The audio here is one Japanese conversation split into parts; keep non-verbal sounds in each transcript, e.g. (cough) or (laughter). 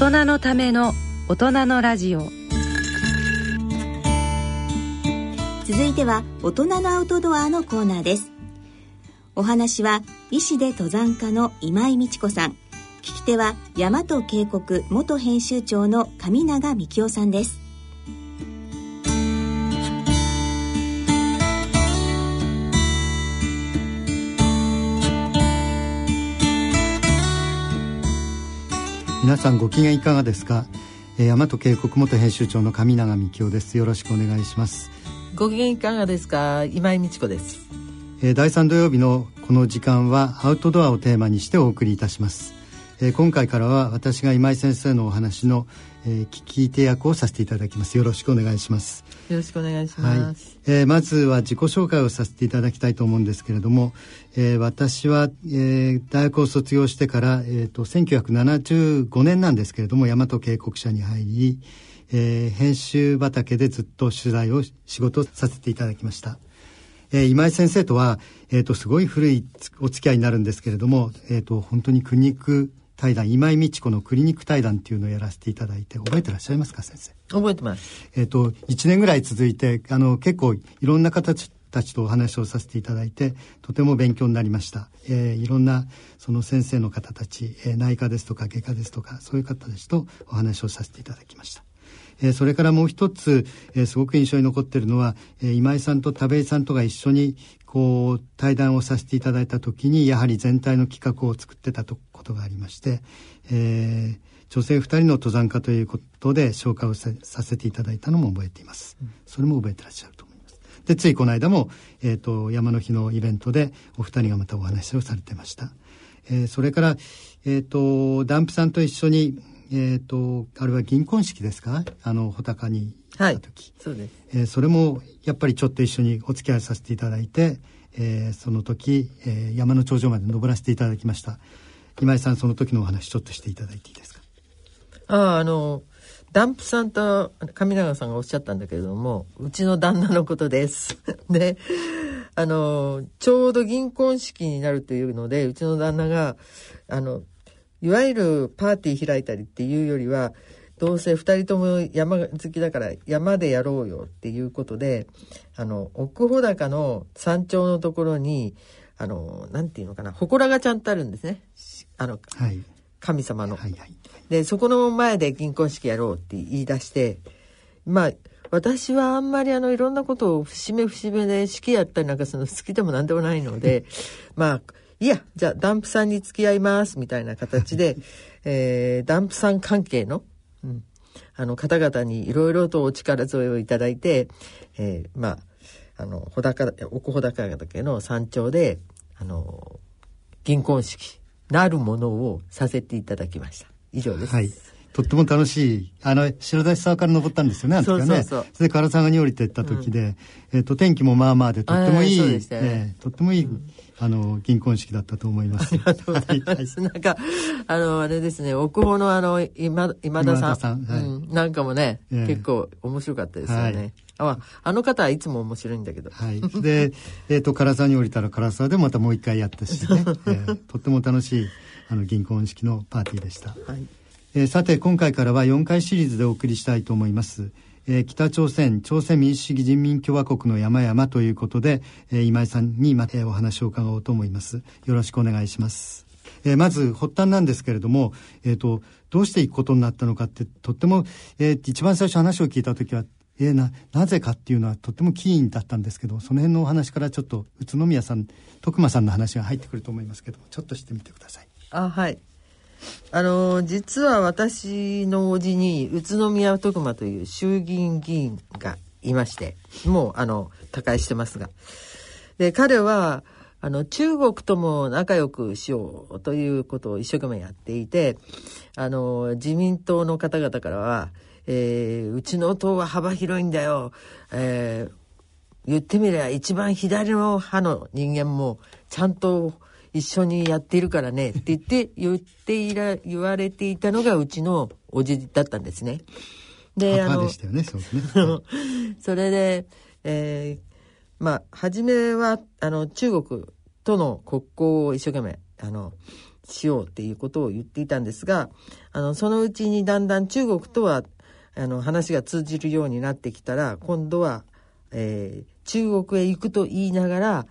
大人のための大人のラジオ。続いては大人のアウトドアのコーナーです。お話は医師で登山家の今井美智子さん。聞き手は大和渓谷元編集長の上永幹夫さんです。皆さんご機嫌いかがですか、えー、大和渓谷元編集長の上永幹夫です。よろしくお願いします。ご機嫌いかがですか？今井美智子です、えー、第3土曜日のこの時間はアウトドアをテーマにしてお送りいたします、えー、今回からは私が今井先生のお話のえー、聞き手役をさせていただきます。よろしくお願いします。よろしくお願いします、はい、えー、まずは自己紹介をさせていただきたいと思うんですけれども、えー、私は、えー、大学を卒業してから、えーと、1975年なんですけれども大和渓谷社に入り、えー、編集畑でずっと取材を仕事させていただきました。えー、今井先生とは、えーと、すごい古いお付き合いになるんですけれども、えーと本当に苦肉対談今井美智子のクリニック対談っていうのをやらせていただいて覚えてらっしゃいますか先生？覚えてます。えっ、と1年ぐらい続いてあの結構いろんな形たちとお話をさせていただいてとても勉強になりました、えー、いろんなその先生の方たち、えー、内科ですとか外科ですとかそういう方たちとお話をさせていただきました。えー、それからもう一つ、えー、すごく印象に残っているのは、えー、今井さんと田部井さんとが一緒にこう対談をさせていただいた時にやはり全体の企画を作ってたとことがありまして、えー、女性2人の登山家ということで紹介をさせていただいたのも覚えています。それも覚えてらっしゃると思います。で、ついこの間も、えっ、ー、と、山の日のイベントでお二人がまたお話をされてました。えー、それから、えっ、ー、と、ダンプさんと一緒に、えっ、と、あれは銀婚式ですか？あの、穂高に行った時。はい、そうです。えそれも、やっぱりちょっと一緒にお付き合いさせていただいて、えその時、え山の頂上まで登らせていただきました。今井さんその時のお話ちょっとしていただいていいですか？ああのダンプさんと上永さんがおっしゃったんだけれどもうちの旦那のことです。で (laughs) あのちょうど銀婚式になるというのでうちの旦那があのいわゆるパーティー開いたりっていうよりはどうせ2人とも山好きだから山でやろうよっていうことであの奥穂高の山頂のところにあのなんていうのかな祠がちゃんとあるんですね。あの、はい、神様の。はいはい、でそこの前で銀婚式やろうって言い出してまあ私はあんまりあのいろんなことを節目節目で式やったりなんかするの好きでもなんでもないので (laughs) まあいやじゃあダンプさんに付き合いますみたいな形で、(laughs) えー、ダンプさん関係の、うん、あの方々にいろいろとお力添えをいただいて、えー、まああの穂高奥穂高岳の山頂であの銀婚式なるものをさせていただきました。以上です。はい。とっても楽しい。あの、白田沢から登ったんですよね、あの時はね。そうそうそうそれで唐沢に降りてった時で、うん、えっ、と、天気もまあまあで、とってもいい、ねえー、とってもいい、うん、あの、銀婚式だったと思います。ありがとうございます。なんか、あの、あれですね、奥保のあの、今、今田さん。さんはい、うん、なんかもね、えー、結構面白かったですよね。はいああの方はいつも面白いんだけど。はい。で、えっ、ー、と、唐沢に降りたら唐沢でまたもう一回やったしね、(laughs) えー、とっても楽しい、あの、銀婚式のパーティーでした。はい。えー、さて、今回からは4回シリーズでお送りしたいと思います。えー、北朝鮮、朝鮮民主主義人民共和国の山々ということで、えー、今井さんにまたお話を伺おうと思います。よろしくお願いします。えー、まず発端なんですけれども、えっ、ー、と、どうしていくことになったのかって、とっても、えー、一番最初話を聞いた時は、えー、ななぜかっていうのはとってもキーンだったんですけどその辺のお話からちょっと宇都宮さん徳間さんの話が入ってくると思いますけどちょっとしてみてください。あはいあの実は私の叔父に宇都宮徳間という衆議院議員がいましてもうあの他界してますがで彼はあの中国とも仲良くしようということを一生懸命やっていてあの自民党の方々からはえー、うちの党は幅広いんだよ、えー、言ってみれば一番左の派の人間もちゃんと一緒にやっているからね。って言って (laughs) 言っていら言われていたのがうちのおじだったんですね。で、あの、ね、(laughs) それで、えー、まあ初めはあの中国との国交を一生懸命あのしようっていうことを言っていたんですがあのそのうちにだんだん中国とはあの話が通じるようになってきたら今度は、えー、中国へ行くと言いながら、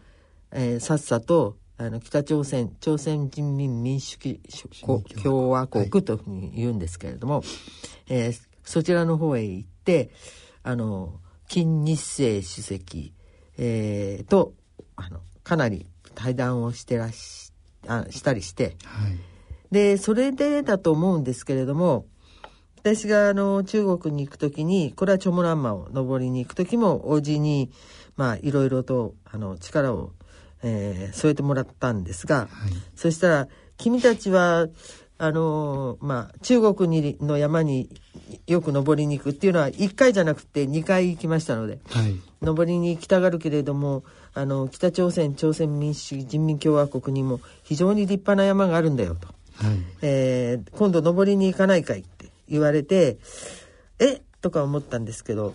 えー、さっさとあの北朝鮮朝鮮人民民主共和国。というふうに言うんですけれども、はい、えー、そちらの方へ行ってあの金日成主席、えー、とあのかなり対談をしてらしあしたりして、はい、でそれでだと思うんですけれども私があの中国に行く時にこれはチョモランマを登りに行く時も叔父にまあいろいろとあの力を、えー、添えてもらったんですが、はい、そしたら君たちはあのまあ中国にの山によく登りに行くっていうのは1回じゃなくて2回行きましたので、はい、登りに行きたがるけれどもあの北朝鮮朝鮮民主主義人民共和国にも非常に立派な山があるんだよと、はい。えー、今度登りに行かないかい言われてえ？とか思ったんですけど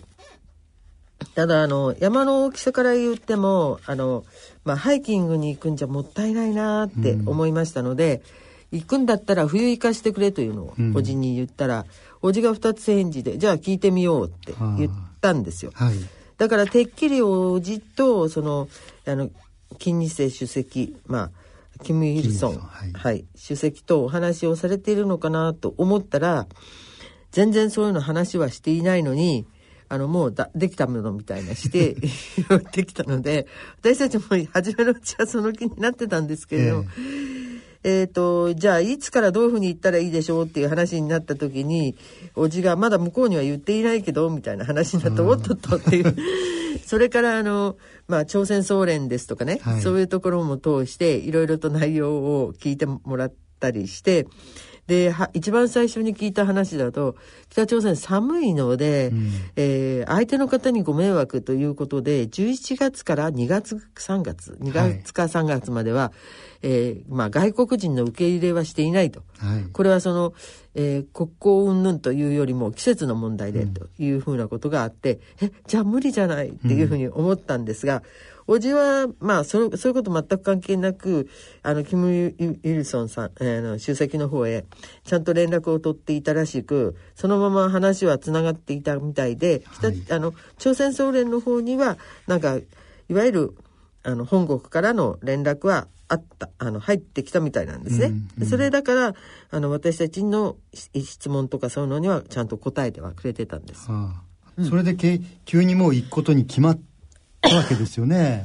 ただあの山の大きさから言ってもあの、まあ、ハイキングに行くんじゃもったいないなって思いましたので。うん行くんだったら冬行かしてくれというのをおじに言ったら、うん、おじが二つ返事でじゃあ聞いてみようって言ったんですよ。はい、だからてっきりおじとそのあの金日成主席まあキム・イルソン、はい、はい、主席とお話をされているのかなと思ったら全然そういうの話はしていないのにあのもうだできたものみたいなして (laughs) できたので私たちも初めのうちはその気になってたんですけれど、えーえっ、ー、と、じゃあいつからどういうふうに言ったらいいでしょうっていう話になった時に、おじがまだ向こうには言っていないけど、みたいな話になって、おっとっとっていう。(laughs) それからあの、まあ、朝鮮総連ですとかね、はい、そういうところも通して、いろいろと内容を聞いてもらったりして、で一番最初に聞いた話だと北朝鮮寒いので、うん、えー、相手の方にご迷惑ということで11月から2月3月2月か3月までは、はい、えー、まあ、外国人の受け入れはしていないと、はい、これはその、えー、国交云々というよりも季節の問題でというふうなことがあって、うん、えじゃあ無理じゃないっていうふうに思ったんですが、うんおじは、まあ、そそういうこと全く関係なく、あの、キム・イルソンさん、えー、の、主席の方へ、ちゃんと連絡を取っていたらしく、そのまま話は繋がっていたみたいで、はい、あの、朝鮮総連の方には、なんか、いわゆる、あの、本国からの連絡はあった、あの、入ってきたみたいなんですね。うんうん、それだから、あの、私たちの質問とかそういうのにはちゃんと答えてはくれてたんです。はあ、それでけ、急にもう行くことに決まって、わけですよね。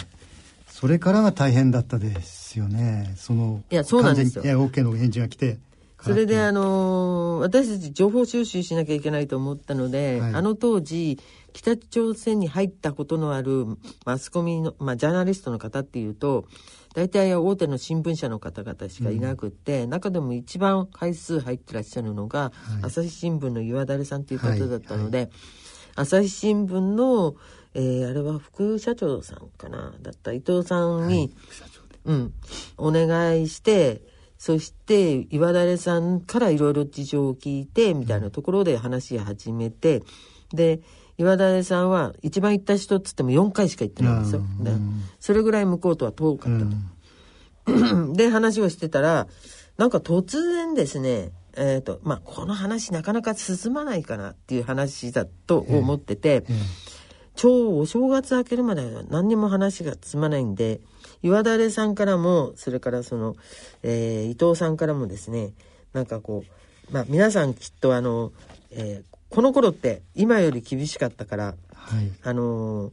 それからが大変だったですよね。その、いや、そうなんですよ。いや、OK の返事が来て。それで、あのー、私たち情報収集しなきゃいけないと思ったので、はい、あの当時、北朝鮮に入ったことのあるマスコミの、まあ、ジャーナリストの方っていうと、大体大手の新聞社の方々しかいなくて、うん、中でも一番回数入ってらっしゃるのが、はい、朝日新聞の岩垂さんという方だったので、はいはい、朝日新聞のえー、あれは副社長さんかな？だった伊藤さんに、はい、うん、お願いしてそして岩垂さんからいろいろ事情を聞いてみたいなところで話し始めてで岩垂さんは一番行った人っつっても4回しか行ってないんですよ。でそれぐらい向こうとは遠かったと。うん、(clears throat) で話をしてたらなんか突然ですねえーとまあ、この話なかなか進まないかなっていう話だと思ってて、えーえー超お正月明けるまでは何にも話が進まないんで、岩垂さんからも、それからその、えー、伊藤さんからもですね、なんかこう、まあ皆さんきっとあの、えー、この頃って今より厳しかったから、はい、あの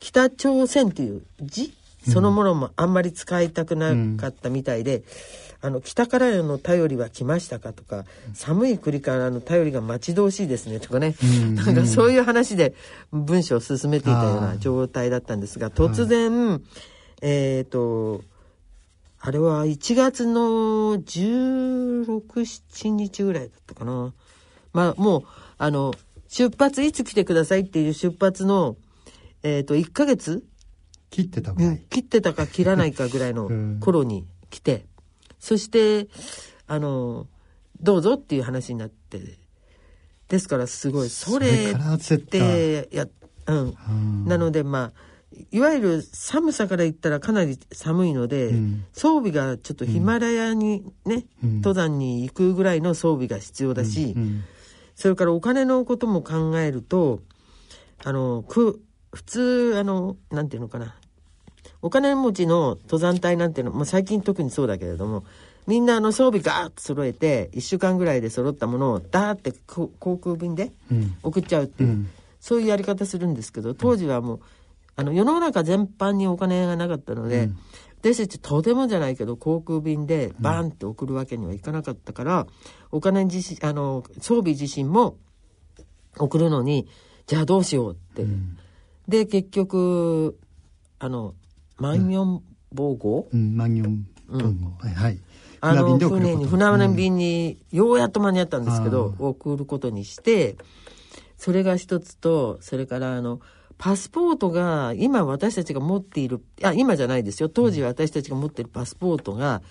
北朝鮮っていう字そのものもあんまり使いたくなかったみたいで、うん、あの北からの頼りは来ましたかとか寒い国からの頼りが待ち遠しいですねとかね、うん、なんかそういう話で文章を進めていたような状態だったんですが突然、えっ、ー、とあれは1月の1617日ぐらいだったかな。まあもうあの出発いつ来てくださいっていう出発のえっ、ー、と1ヶ月切ってたぐらい、うん、切ってたか切らないかぐらいの頃に来て、そしてあのどうぞっていう話になってですからすごいそれってやうん、うん、なのでまあいわゆる寒さから言ったらかなり寒いので、うん。装備がちょっとヒマラヤにね、うん。登山に行くぐらいの装備が必要だし、うん。それからお金のことも考えるとあのく普通あのなんていうのかな。お金持ちの登山隊なんていうのも最近特にそうだけれどもみんなあの装備ガーッと揃えて1週間ぐらいで揃ったものをダーってこ航空便でうん。送っちゃうっていう、うん。そういうやり方するんですけど当時はもうあの世の中全般にお金がなかったので、うん。私たちとてもじゃないけど航空便でバーンって送るわけにはいかなかったから、お金自身あの装備自身も送るのにじゃあどうしようって、で結局あの万四防号、うん万四分の、はいはい。あの船に船便にようやっと間に合ったんですけど、あ送ることにしてそれが一つとそれからあのパスポートが今私たちが持っているあ今じゃないですよ。当時私たちが持っているパスポートが、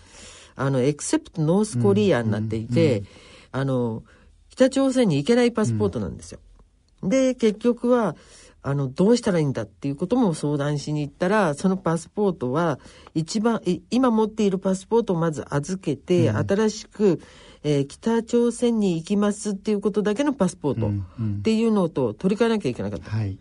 あのエクセプトノースコリアになっていて、あの北朝鮮に行けないパスポートなんですよ。で結局はあのどうしたらいいんだっていうことも相談しに行ったらそのパスポートは一番い今持っているパスポートをまず預けて、新しく、えー北朝鮮に行きますっていうことだけのパスポートうんうんっていうのと取り替えなきゃいけなかった。はい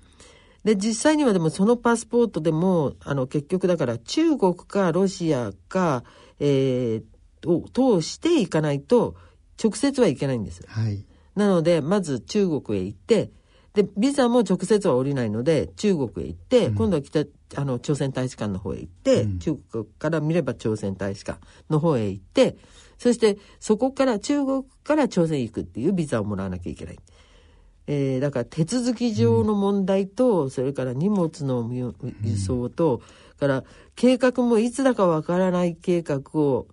で実際にはでもそのパスポートでもあの結局だから中国かロシアか、えーを通していかないと直接はいけないんです。はいなのでまず中国へ行ってでビザも直接は降りないので中国へ行って、今度は北あの朝鮮大使館の方へ行って、うん中国から見れば朝鮮大使館の方へ行ってそしてそこから中国から朝鮮へ行くっていうビザをもらわなきゃいけない。えーだから手続き上の問題と、それから荷物の輸輸送と、から計画もいつだかわからない計画を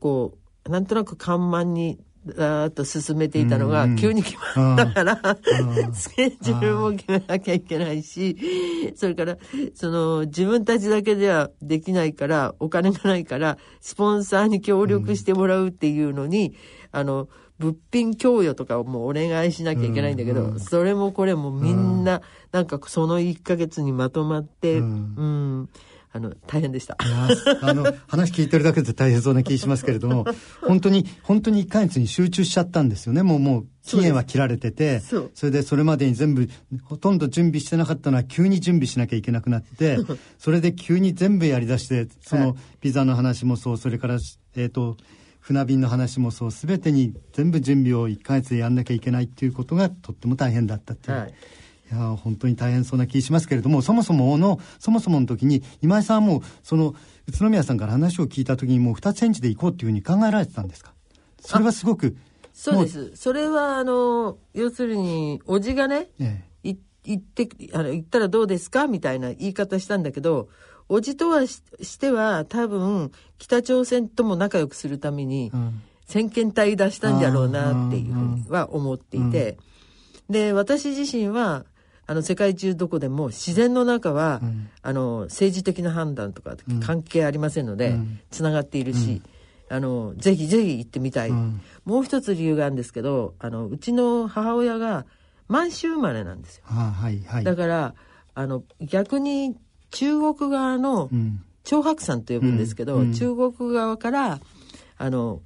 こうなんとなく緩慢にだーっと進めていたのがうん急に決まったから、ースケジュールも決めなきゃいけないしそれからその自分たちだけではできないからお金がないからスポンサーに協力してもらうっていうのに、あの物品供与とかをもうお願いしなきゃいけないんだけど、それもこれもみんな、なんかその1ヶ月にまとまって、ううんん、あの大変でした。あの話聞いてるだけで大変そうな気しますけれども (laughs) 本当に本当に1ヶ月に集中しちゃったんですよね。もうもう期限は切られてて。そう。れでそれまでに全部ほとんど準備してなかったのは急に準備しなきゃいけなくなって (laughs) それで急に全部やりだしてそはい。のビザの話もそうそれからえっ、と船便の話もそう全てに全部準備を1ヶ月でやんなきゃいけないっていうことがとっても大変だったっていう。はいいやー本当に大変そうな気しますけれどもそもそものそもそもの時に今井さんはもうその宇都宮さんから話を聞いた時にもう二つ返事で行こうっていうふうに考えられてたんですか？それはすごくそうです。それは、あの、要するに、おじがね、えい行って、あの、行ったらどうですかみたいな言い方したんだけど、おじとはししては、多分、北朝鮮とも仲良くするためにえ、うん。先遣隊出したんじゃろうなっていうふうには思っていて、で、私自身は、あの、世界中どこでも自然の中は、うん。あの、政治的な判断とか関係ありませんので、うん。つながっているし、あの、ぜひぜひ行ってみたい。うん。もう一つ理由があるんですけど、あの、うちの母親が満州生まれなんですよ。ああはいはい。だから、あの、逆に中国側のうん。長白山と呼ぶんですけど、中国側から、あの、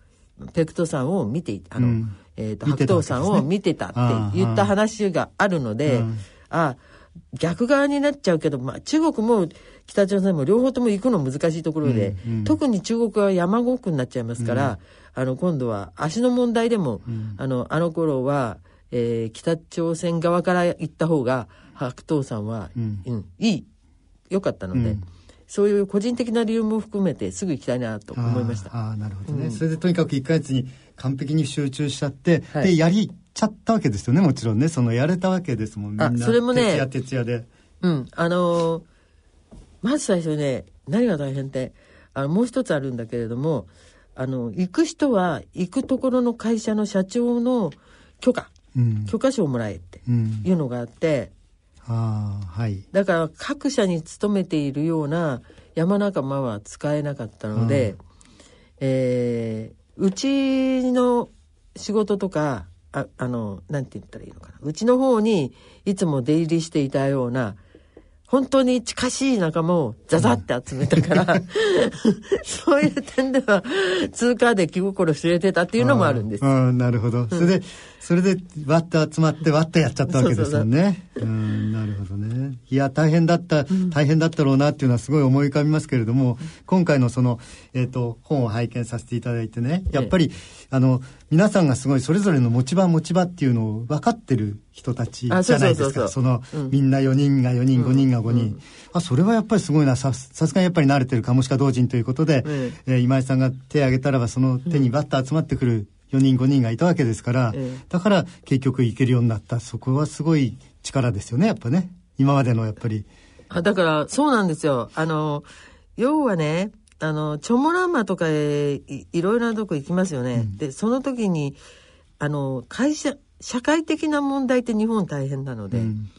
ペクト山を見ていあの、うん。えっ、と、見てたわけですね。白頭山を見てたって言った話があるので、うんあ、逆側になっちゃうけど、まあ、中国も北朝鮮も両方とも行くの難しいところで、うんうん。特に中国は山奥になっちゃいますから、あの今度は足の問題でも、あのあの頃は、えー北朝鮮側から行った方が白頭山は、うん。うんいい良かったので、うん。そういう個人的な理由も含めてすぐ行きたいなと思いました。ああなるほどね、それでとにかく1ヶ月に完璧に集中しちゃって、はい。でやりちゃったわけですよねもちろんね。そのやれたわけですもんみんな。あそれもね徹夜徹夜で。うん、あのーまず最初ね何が大変ってあのもう一つあるんだけれどもあの行く人は行くところの会社の社長の許可。うん。許可証をもらえってうん。いうのがあって。ああはい。だから各社に勤めているような山仲間は使えなかったので、えーうちの仕事とかああのなんて言ったらいいのかなうちの方にいつも出入りしていたような本当に近しい仲間をザザって集めたから、(laughs) そういう点では通過で気心知れてたっていうのもあるんです。うん、なるほど。それで、それで、わっと集まって、わっとやっちゃったわけですよね。うん、なるほどね。いや、大変だった、大変だったろうなっていうのはすごい思い浮かびますけれども、今回のその、えっ、と、本を拝見させていただいてね、やっぱり、あの、皆さんがすごいそれぞれの持ち場持ち場っていうのを分かってる人たちじゃないですか。あそうそうそうそうその、うんみんな4人が4人、5人が5人。うんあ、それはやっぱりすごいな。さ、さすがにやっぱり慣れてるカモシカ同人ということで、うんえー今井さんが手を挙げたらばその手にバッと集まってくる4人5人がいたわけですから、ええ。だから結局行けるようになった。そこはすごい力ですよねやっぱね。今までのやっぱり。あだから、そうなんですよ。あの、要はね、あの、チョモランマとかへいいろいろなとこ行きますよね。で、その時に、あの、会社、社会的な問題って日本大変なので、うん。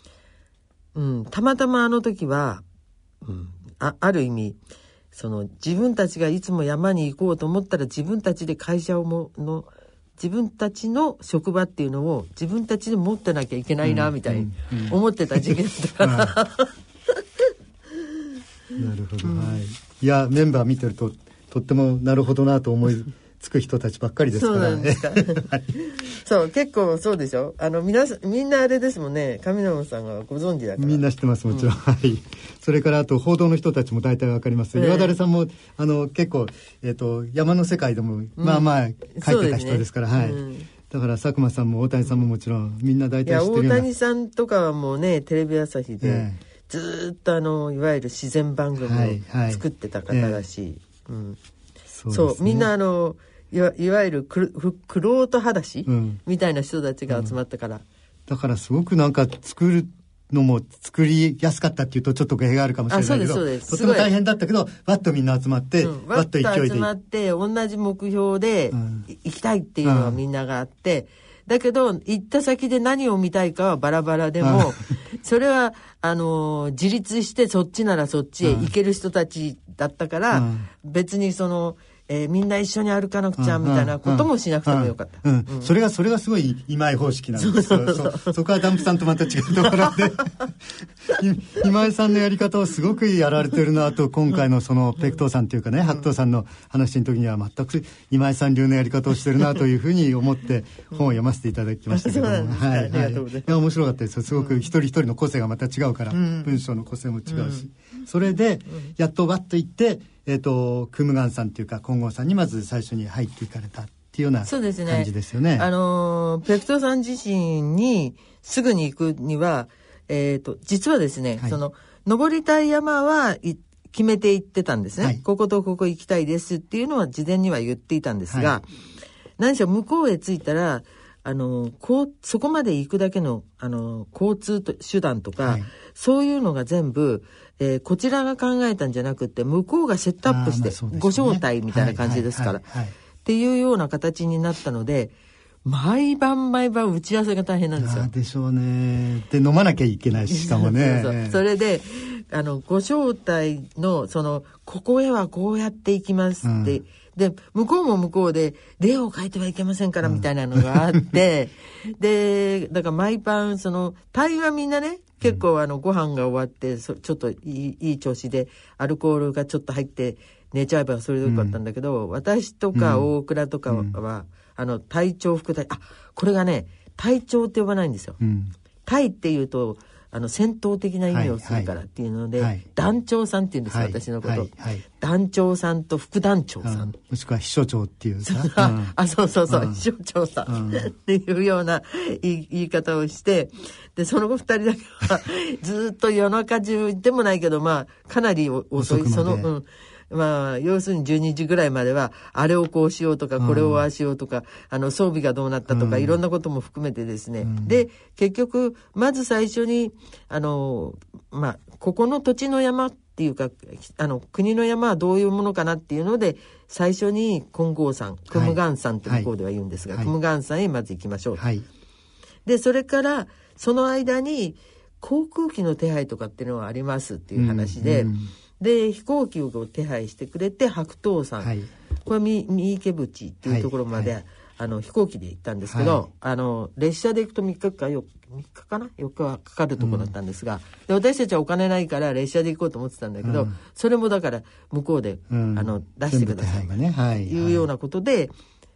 うん、たまたまあの時は、うん、あある意味その自分たちがいつも山に行こうと思ったら自分たちで会社をもの自分たちの職場っていうのを自分たちで持ってなきゃいけないな、みたいに思ってた時期だった。か (laughs) ら、なるほど、はい。いやメンバー見てるととってもなるほどなと思いつく人たちばっかりですかそうならんですか。そう結構そうでしょ。あの皆さんみんなあれですもんね。上野さんがご存知だから。みんな知ってますもちろん、はい。それからあと報道の人たちも大体わかります、ええ。岩垂さんもあの結構、えっと山の世界でも、まあまあ書いてた人ですからそうはい、うん。だから佐久間さんも大谷さんももちろんみんな大体知ってるような。谷さんとかはもうねテレビ朝日で、ええ。ずーっとあのいわゆる自然番組はいはい。を作ってた方だし、うん。そそうですね。みんなあのいわいわゆるくくろうと裸足、うん。みたいな人たちが集まったから、だからすごくなんか作るのも作りやすかったっていうとちょっと語弊があるかもしれないけどとても大変だったけどわっとみんな集まって、うん。わっと勢いで。集まって同じ目標で行きたいっていうのはみんながあって、だけど行った先で何を見たいかはバラバラでも、それはあのー自立してそっちならそっちへ行ける人たちだったから、うん。別にその、えーみんな一緒に歩かなくちゃみたいなこともしなくてもよかった。うん。うん。それがそれがすごい今井方式なんです。よそそこはダンプさんとまた違うところで。(laughs) い今井さんのやり方をすごくやられてるなと今回のそのペクトーさんというかね白桃さんの話の時には全く今井さん流のやり方をしてるなというふうに思って本を読ませていただきましたけども、はいありがとうございいや面白かったです。よすごく一人一人の個性がまた違うから、文章の個性も違うし、それでやっとわっと行って、えっとクムガンさんというか金剛さんにまず最初に入っていかれたっていうようなそうですね。感じですよね。あのーペクトーさん自身にすぐに行くには、えっ、と、実はですね、はい。その、登りたい山はい決めていってたんですね、はい。こことここ行きたいですっていうのは事前には言っていたんですが、は何しろ向こうへ着いたら、あの、こう、そこまで行くだけの、あの、交通と手段とか、はい。そういうのが全部、えーこちらが考えたんじゃなくて、向こうがセットアップして、ご招待みたいな感じですから、っていうような形になったので、毎晩毎晩打ち合わせが大変なんですよあ。でしょうね。で飲まなきゃいけないししかもね。(laughs) そうそうそれであのご招待のそのここへはこうやって行きますって、で向こうも向こうで例を書いてはいけませんからみたいなのがあって、でだから毎晩その隊員はみんなね結構あのご飯が終わってそちょっといいいい調子でアルコールがちょっと入って寝ちゃえばそれでよかったんだけど、私とか大倉とかは、あの隊長副隊あこれがね隊長って呼ばないんですよ。うん。隊っていうとあの戦闘的な意味をするからっていうので、はい。はい団長さんって言うんですよ、はい私のこと、団長さんと副団長うさん、んもしくは秘書長っていうか。(laughs) ああそうそうそう、うん。秘書長さん、うん。っていうような言い言い方をしてでその後二人だけは (laughs) ずっと夜中中でもないけどまあかなりお遅い。そのうんまあ要するに12時ぐらいまではあれをこうしようとかこれをああしようとか、あの装備がどうなったとか、うん。いろんなことも含めてですね、ん。で結局まず最初にあのまあここの土地の山っていうかあの国の山はどういうものかなっていうので最初に金剛山クムガン山って向こうでは言うんですが、はい。クムガン山へまず行きましょう、はい。でそれからその間に航空機の手配とかっていうのはありますっていう話で、うんうんで飛行機を手配してくれて白桃山、はい。これは三三池淵っていうところまで、はいあの飛行機で行ったんですけど、はい。あの列車で行くと3日か4 3日かな？4日はかかるとこだったんですが、で私たちはお金ないから列車で行こうと思ってたんだけど、うん。それもだから向こうで、うん。あの出してください。全部手配がねはいい。うようなことで、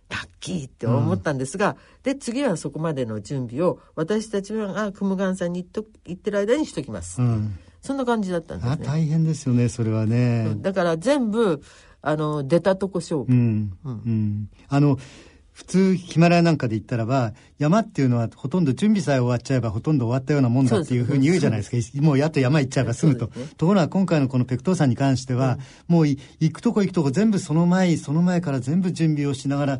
ラッキーって思ったんですが、で次はそこまでの準備を私たちはクムガンさんに行っと行ってる間にしときます、うんそんな感じだったんですね。あ大変ですよねそれはね。だから全部あの出たとこ勝負、うん、うん、あの普通ヒマラヤなんかで言ったらば山っていうのはほとんど準備さえ終わっちゃえばほとんど終わったようなもんだっていうふうに言うじゃないですか。もうやっと山行っちゃえば済むと、ね。ところが今回のこのペクトーさんに関しては、もうい行くとこ行くとこ全部その前その前から全部準備をしながら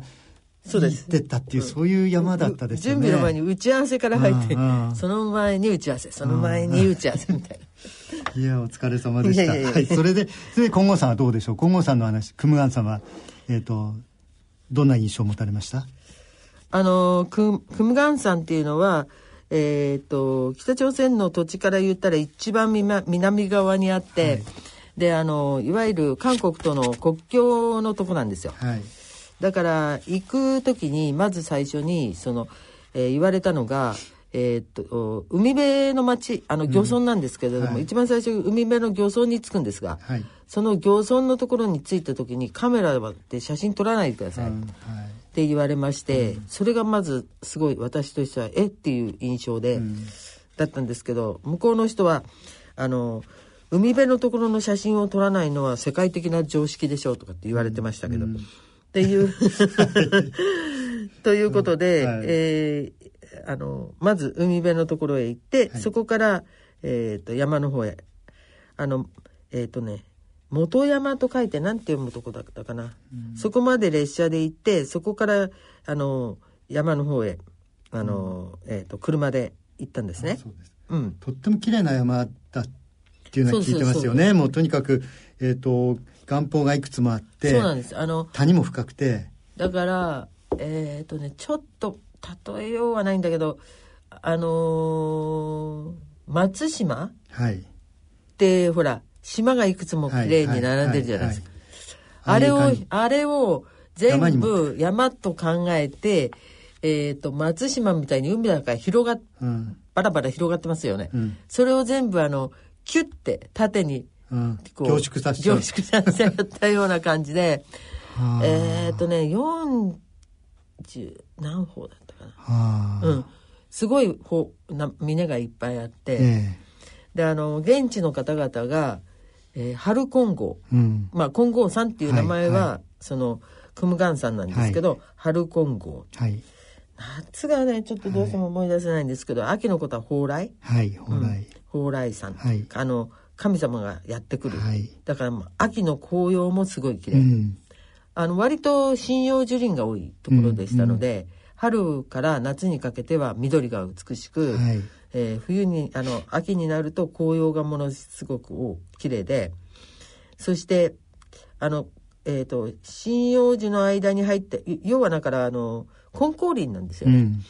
そうです。行ってったっていう、そういう山だったです。よね準備の前に打ち合わせから入って、その前に打ち合わせその前に打ち合わせみたいな。いやお疲れ様でした。それでそれで金剛さんはどうでしょう？金剛さんの話クムガンさんはえっ、とどんな印象を持たれました？あのククムガン山っていうのは、えー、と北朝鮮の土地から言ったら一番南南側にあって、はい。であのいわゆる韓国との国境のとこなんですよ。はいだから行く時にまず最初にその、えー言われたのが、えーっと海辺の町あの漁村なんですけれども、はい。一番最初海辺の漁村に着くんですが、はい。その漁村のところに着いた時にカメラで写真撮らないでください、うん。っはい。て言われまして、それがまずすごい私としてはえ？っていう印象で、だったんですけど向こうの人はあの海辺のところの写真を撮らないのは世界的な常識でしょうとかって言われてましたけど、っていう。ということで、はい。えーあのまず海辺のところへ行って、そこから、えー、と山の方へ。あのえっ、とね元山と書いて何て読むとこだったかな、そこまで列車で行ってそこからあの山の方へあの、えー、と車で行ったんですね。そうです。うん。とっても綺麗な山だっていうのは聞いてますよね。もうとにかくえっ、と岩峰がいくつもあってそうなんです。あの谷も深くて。だからえっ、とねちょっと例えようはないんだけどあのー松島っはい。てほら島がいくつも綺麗に並んでるじゃないですか。あれをあれを全部山と考えてえっ、と松島みたいに海だから広がっうん。バラバラ広がってますよね。うん。それを全部あのキュッて縦にうん。こう凝縮させちゃう凝縮させちゃったような感じで。はあ。えっ、とね40何歩だったかな。はあ。うん、すごいほな峰がいっぱいあって、えであの現地の方々が、えー、春金剛えうん。まあ金剛さんっていう名前は、はいはそのクムガンさんなんですけど、春金剛はい。夏がねちょっとどうしても思い出せないんですけど、秋のことは蓬莱？はい蓬莱、蓬莱さん、はい。あの神様がやってくる、はい。だからまあ秋の紅葉もすごい綺麗、うん。あの割と針葉樹林が多いところでしたので、春から夏にかけては緑が美しく、はい。えー冬にあの秋になると紅葉がものすごくお綺麗でそしてあのえっ、と針葉樹の間に入ってい要はだからあの根高林なんですよね、うん。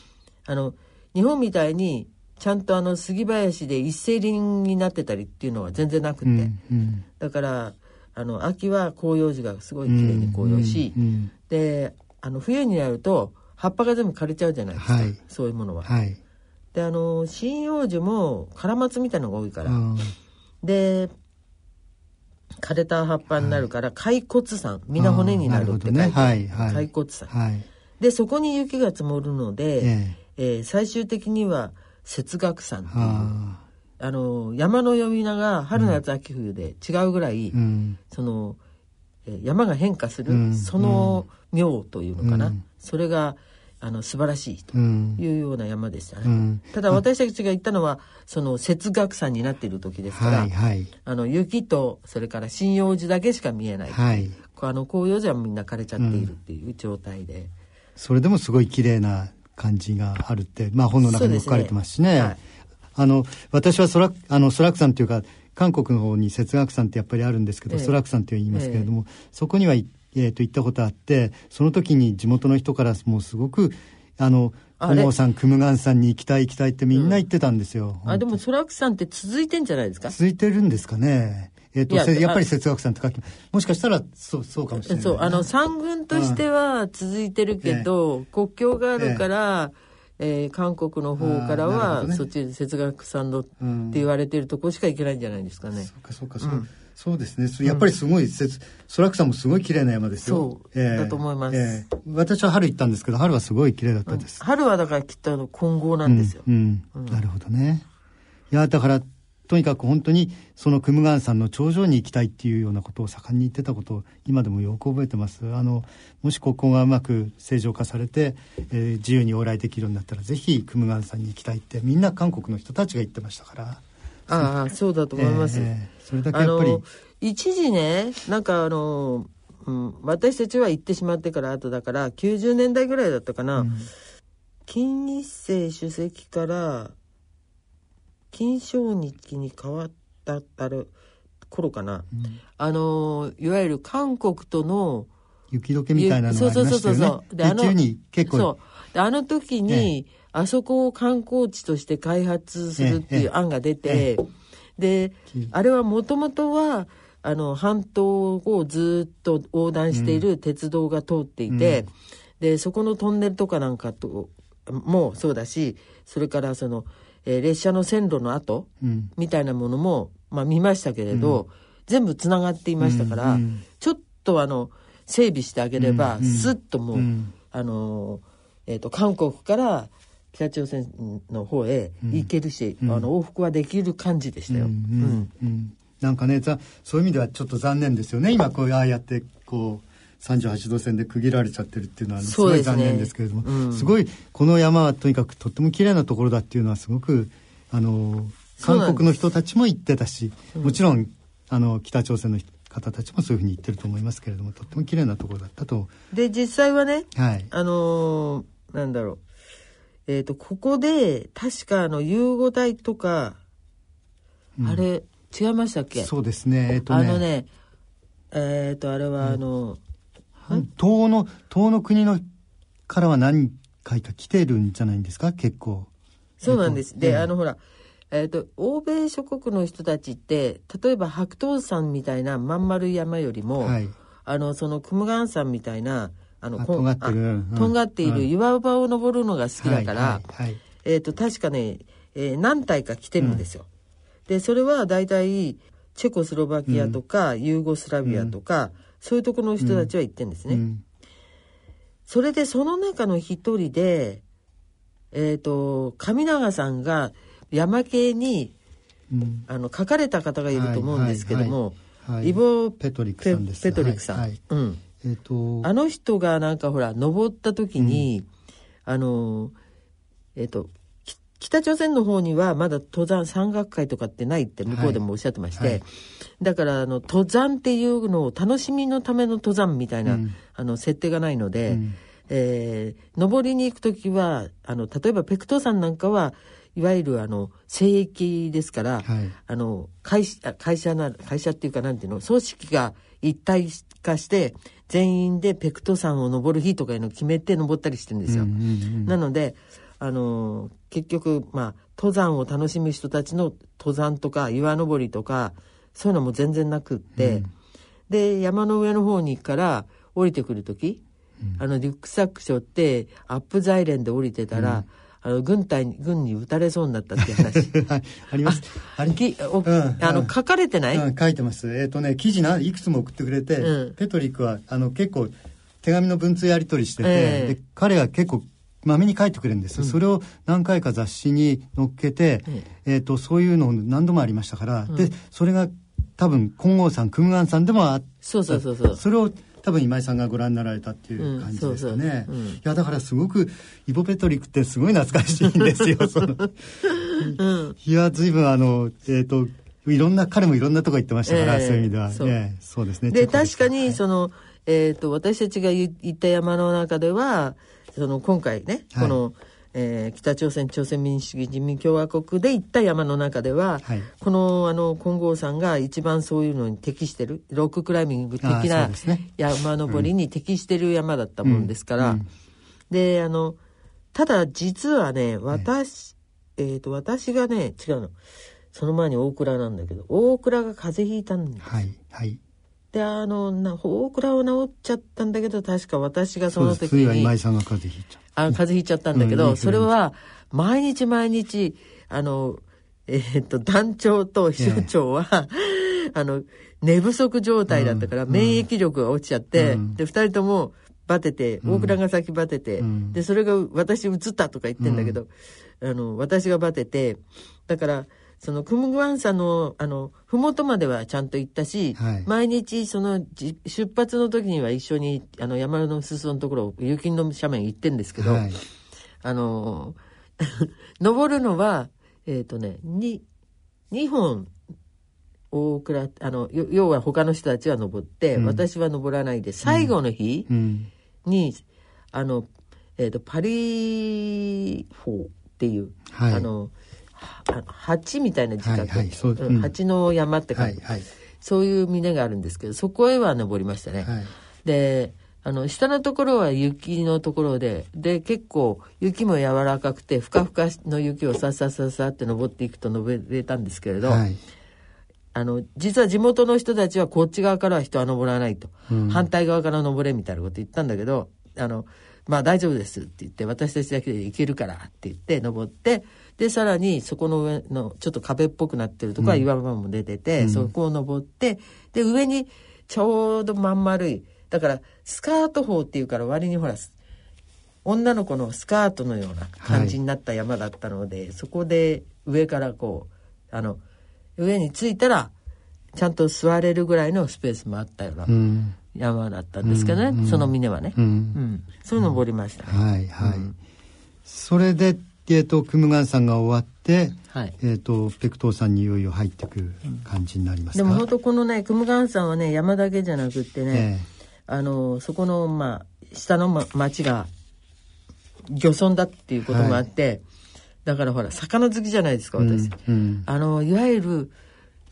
あの日本みたいにちゃんとあの杉林で一斉林になってたりっていうのは全然なくて、うんうん。だからあの秋は広葉樹がすごい綺麗に紅葉し、うんうん。であの冬になると葉っぱが全部枯れちゃうじゃないですか、はい。そういうものは。はい。であの針葉樹もカラマツみたいのが多いから、うん。で枯れた葉っぱになるから骸骨山みんな骨になるって書いてね。はいはい。骸骨山。はい。でそこに雪が積もるので、え。えー最終的には雪岳山っていうあ。あの山の呼び名が春夏秋冬で違うぐらい、あうん。その、えー山が変化する、うん。その妙というのかな、うん。それがあの素晴らしいとうん。いうような山でしたね、うん。ただ私たちが行ったのはその雪岳山になっている時ですから、はいはい。あの雪とそれから針葉樹だけしか見えない、はい。あの紅葉樹はみんな枯れちゃっているっていう状態で、それでもすごい綺麗な感じがあるって、まあ、本の中にも書かれてますしね。ね。はい。あの私はソラあのソラク山というか韓国の方に雪岳山ってやっぱりあるんですけど、ええ。ソラク山と言いますけれども、そこには、えー、と行ったことあってその時に地元の人からもうすごくあのあれ？本郷さんクムガン山に行きたい行きたいってみんな言ってたんですよ、あでもソラク山って続いてんじゃないですか？続いてるんですかねえっ、といやっぱり節学さんとかもしかしたらそうそうかもしれない、そう、あの、産軍としては続いてるけど、国境があるから、えー韓国の方からは、ね。そっちで節学さんのってうん言われてるとこしか行けないんじゃないですかね。そうかそうかそう、そうですね。やっぱりすごいせつ空草もすごい綺麗な山ですよ。そうだと思います。ええ。私は春行ったんですけど春はすごい綺麗だったです、春はだからきっとあの混合なんですよ。うん。うん。なるほどね。いやだからとにかく本当にそのクムガン山の頂上に行きたいっていうようなことを盛んに言ってたことを今でもよく覚えてますあのもしここがうまく正常化されて、えー自由に往来できるようになったらぜひクムガン山に行きたいってみんな韓国の人たちが言ってましたからああ、そうだと思います。ええそれだけあやっぱりの、一時ね、なんかあの、うん、私たちは行ってしまってから後だから、90年代ぐらいだったかな。金日成主席から、金正日に変わった、ある、頃かな。あの、いわゆる韓国との、雪解けみたいなのがありましたよね。そうそうそうそう。であのに結構。そう。であの時に、あそこを観光地として開発するっていう案が出て、で、あれはもともとは、あの、半島をずっと横断している鉄道が通っていて、で、そこのトンネルとかなんかと、もそうだし、それからその、えー列車の線路の跡うん。みたいなものも、まあ見ましたけれど、全部つながっていましたから、うんうん。ちょっとあの、整備してあげれば、うんうん。スッともう、うん。あの、えっ、と、韓国から北朝鮮の方へ行けるし、あの、往復はできる感じでしたよ。ううんん。うん。なんかねざそういう意味ではちょっと残念ですよね今こうああやってこう38度線で区切られちゃってるっていうのはすごい残念ですけれども、うん。すごいこの山はとにかくとっても綺麗なところだっていうのはすごくあの韓国の人たちも言ってたしもちろんあの北朝鮮の方たちもそういうふうに言ってると思いますけれどもとっても綺麗なところだったと。で、実際はね、はい。あのーなんだろう。えっ、と、ここで、確かあの、融合体とか、あれ、違いましたっけ？そうですね。えっ、とね。あのね、えっ、と、あれはあの、東の東の国のからは何回か来てるんじゃないんですか？結構。そうなんです。で、あの、ほら、えっ、と、欧米諸国の人たちって、例えば白頭山みたいなまん丸い山よりも、はい。あの、その、クムガン山みたいな、あの、あこん尖ってる。あうん。とんがっている岩場を登るのが好きだから、はいはいはい。えっ、と、確かね、えー何体か来てるんですよ。で、それは大体、チェコスロバキアとか、ユーゴスラビアとか、そういうところの人たちは行ってるんですね。うん。それでその中の一人で、えっ、と、上永さんが山系に、うん。あの、書かれた方がいると思うんですけども、はいはいはい。イボペトリックさんです。ペペトリックさん。うん。えっ、とあの人がなんかほら、登った時に、あの、えっ、と、き北朝鮮の方にはまだ登山山岳会とかってないって向こうでもおっしゃってまして、はい。はいだからあの登山っていうのを楽しみのための登山みたいな、うん。あの設定がないので、うん。えー登りに行く時はあの例えばペクトー山なんかはいわゆるあの聖域ですから、はい。あの会社会社な会社っていうかなんていうの組織が一体化して全員でペクト山を登る日とかいうのを決めて登ったりしてるんですよ。なのであの結局まあ登山を楽しむ人たちの登山とか岩登りとかそういうのも全然なくって、で山の上の方にから降りてくる時、あのリュックサック背負ってアップザイレンで降りてたら、あの軍隊に軍に撃たれそうになったっていう話。(laughs) はいあります。あれうんうんあの書かれてない、うん、書いてます。えっ、とね記事ないくつも送ってくれて、うん。ペトリックはあの結構手紙の文通やり取りしてて、ええ。で彼が結構まめに書いてくれるんですよ、それを何回か雑誌に載っけて、ええ。ー、とそういうの何度もありましたから、でそれが多分金剛さんクムガンさんでもあっそうそうそうそう。それを多分今井さんがご覧になられたっていう感じですかね。いやだからすごくイボ・ペトリックってすごい懐かしいんですよ。(laughs) その。うん。いや随分あのえっ、といろんな彼もいろんなとこ行ってましたから、ええ。そういう意味では。そう。ねそうですね。で、確かに、はい。その、えっ、と、私たちが言行った山の中では、その、今回ね、はい。この、えー北朝鮮朝鮮民主主義人民共和国で行った山の中では、はい。この、あの、金剛さんが一番そういうのに適してる、ロッククライミング的な山登りに適してる山だったもんですから、うん。うん。で、あの、ただ実はね、私、えっ、と、私がね、違うの。その前に大倉なんだけど大倉が風邪ひいたんです、はいはいであのな大倉は治っちゃったんだけど確か私がその時に今井さんが風邪ひいちゃあ風邪ひいちゃったんだけど、うんそれは毎日毎日あのえーっと団長と秘書長は、あの寝不足状態だったから、うん免疫力が落ちちゃって、うん。で2人ともバテて大倉が先バテて、うん。でそれが私移ったとか言ってんだけど、あの私がバテてだからそのクムグワン山のあの麓まではちゃんと行ったし、はい。毎日そのじ出発の時には一緒にあの山の裾のところ雪の斜面行ってんですけど、はい。あの (laughs) 登るのはえっ、とね 2, 2本大倉あのよ要は他の人たちは登って、うん。私は登らないで最後の日うん。に、あの、えー、とパリフォーっていう、はい。あの蜂みたいな字書く、は蜂の山って書く、はいはい。そういう峰があるんですけどそこへは登りましたね。はい。であの下のところは雪のところでで結構雪も柔らかくてふかふかの雪をささささって登っていくと登れたんですけれど、はい。あの実は地元の人たちはこっち側からは人は登らないと、うん。反対側から登れみたいなこと言ったんだけどあのまあ大丈夫ですって言って私たちだけで行けるからって言って登ってでさらにそこの上のちょっと壁っぽくなってるところは岩場も出てて、うん。そこを登ってで上にちょうどまん丸いだからスカート法っていうから割にほら女の子のスカートのような感じになった山だったので、そこで上からこうあの上に着いたらちゃんと座れるぐらいのスペースもあったようなうん山だったんですけどね、うんうん。その峰はね、ううん。んそういうの登りました。ね、はいはい、うん。それで、えー、とクムガンさんが終わって、はい。えー、とペクトーさんにいよいよ入ってくる感じになりますか、でも本当このねクムガン山はね山だけじゃなくってね、えあのそこのまあ下の、ま、町が漁村だっていうこともあって、だからほら魚好きじゃないですかえ私、うんうん。あのいわゆる、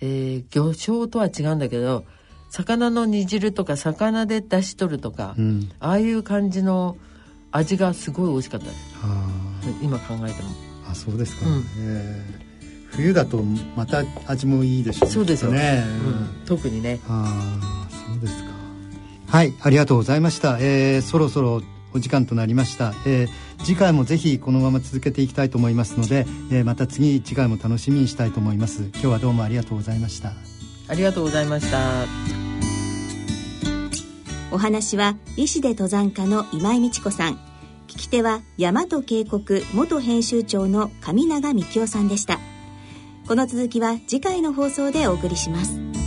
えー魚醤とは違うんだけど魚の煮汁とか魚で出し取るとか、うん。ああいう感じの味がすごい美味しかったです。あ今考えても。ーあそうですか、うん。ええ冬だとまた味もいいでしょうそうですよ、ね、うん。特にね。ああそうですか。はいありがとうございました、えーそろそろお時間となりました、えー次回もぜひこのまま続けていきたいと思いますので、えーまた次次回も楽しみにしたいと思います。今日はどうもありがとうございましたありがとうございました。お話は医師で登山家の今井美智子さん。聞き手は大和渓谷元編集長の上永幹夫さんでした。この続きは次回の放送でお送りします。